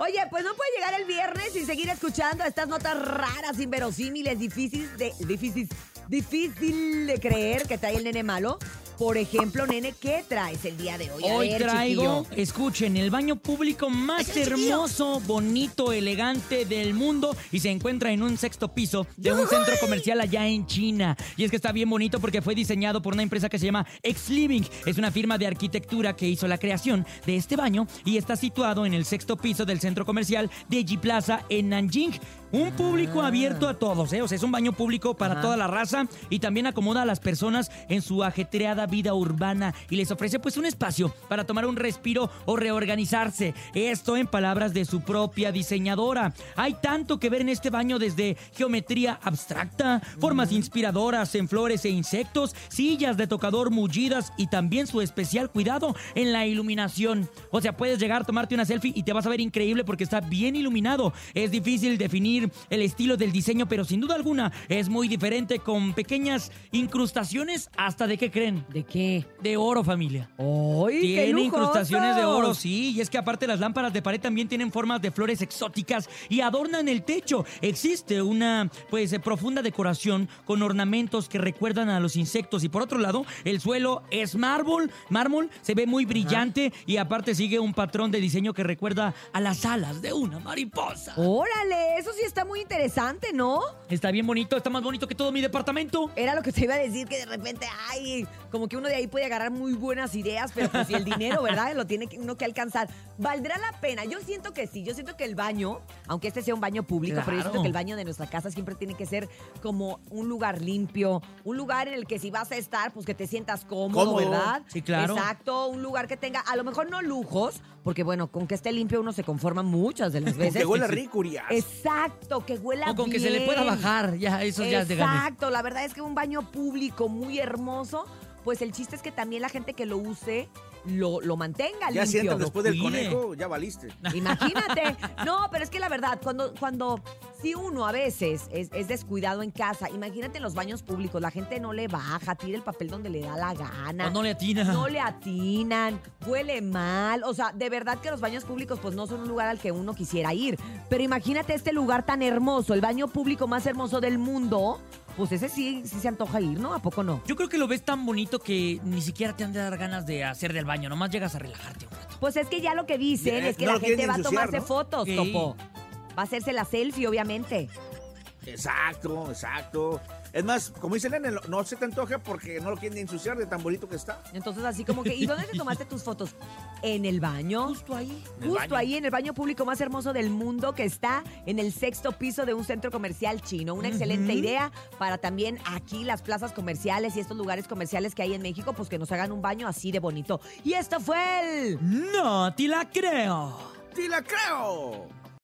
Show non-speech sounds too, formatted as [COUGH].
Oye, pues no puede llegar el viernes sin seguir escuchando estas notas raras, inverosímiles, difíciles de, difícil, difícil de creer que trae el nene malo. Por ejemplo, nene, ¿qué traes el día de hoy? A Hoy ver, traigo, chiquillo. escuchen, el baño público más chiquillo. hermoso, bonito, elegante del mundo y se encuentra en un sexto piso de un centro comercial allá en China. Y es que está bien bonito porque fue diseñado por una empresa que se llama X Living. Es una firma de arquitectura que hizo la creación de este baño y está situado en el sexto piso del centro comercial de G Plaza en Nanjing. Un público Ah. abierto a todos, ¿eh? O sea, es un baño público para Ajá. toda la raza y también acomoda a las personas en su ajetreada vida urbana y les ofrece pues un espacio para tomar un respiro o reorganizarse. Esto en palabras de su propia diseñadora. Hay tanto que ver en este baño desde geometría abstracta, formas inspiradoras en flores e insectos, sillas de tocador mullidas y también su especial cuidado en la iluminación. O sea, puedes llegar a tomarte una selfie y te vas a ver increíble porque está bien iluminado. Es difícil definir el estilo del diseño, pero sin duda alguna es muy diferente con pequeñas incrustaciones hasta de qué creen. ¿De qué? De oro, familia. ¡Ay, qué Tiene incrustaciones de oro, sí, y es que aparte las lámparas de pared también tienen formas de flores exóticas y adornan el techo. Existe una pues eh, profunda decoración con ornamentos que recuerdan a los insectos y por otro lado, el suelo es mármol, mármol, se ve muy brillante y aparte sigue un patrón de diseño que recuerda a las alas de una mariposa. Órale, eso sí está muy interesante, ¿no? Está bien bonito, está más bonito que todo mi departamento. Era lo que te iba a decir, que de repente, ay, como que uno de ahí puede agarrar muy buenas ideas, pero pues si el dinero, ¿verdad? Lo tiene uno que alcanzar. ¿Valdrá la pena? Yo siento que sí, yo siento que el baño, aunque este sea un baño público, pero yo siento Claro. que el baño de nuestra casa siempre tiene que ser como un lugar limpio, un lugar en el que si vas a estar, pues que te sientas cómodo, Cómodo. ¿verdad? Sí, claro. Exacto, un lugar que tenga, a lo mejor no lujos, porque bueno, con que esté limpio uno se conforma muchas de las [LAUGHS] Con veces. que huela rico, Urias. Exacto, que huela O con que se le pueda bajar, ya, eso ya es de. Exacto, la verdad es que un baño público muy hermoso, pues el chiste es que también la gente que lo use lo, lo mantenga Ya limpio. sientas después del cuide. conejo, ya valiste. [LAUGHS] Imagínate. No, pero es que la verdad, cuando, cuando, si uno a veces es, es descuidado en casa, imagínate en los baños públicos, la gente no le baja, tira el papel donde le da la gana. O no le atina. No le atinan, huele mal. O sea, de verdad que los baños públicos pues no son un lugar al que uno quisiera ir. Pero imagínate este lugar tan hermoso, el baño público más hermoso del mundo. Pues ese sí, sí se antoja ir, ¿no? ¿A poco no? Yo creo que lo ves tan bonito que ni siquiera te han de dar ganas de hacer del baño, nomás llegas a relajarte un rato. Pues es que ya lo que dicen es que no la gente va a tomarse ¿no? fotos, Sí. Topo. Va a hacerse la selfie, obviamente. Exacto, exacto. Es más, como dice Nene, lo- no se te antoja porque no lo quieren ensuciar de tan bonito que está. Entonces, así como que, ¿y dónde te tomaste tus fotos? ¿En el baño? Justo ahí. Justo baño. ahí en el baño público más hermoso del mundo que está en el sexto piso de un centro comercial chino. Una excelente idea para también aquí las plazas comerciales y estos lugares comerciales que hay en México, pues que nos hagan un baño así de bonito. Y esto fue el... No, te la creo. ¡Sí la creo!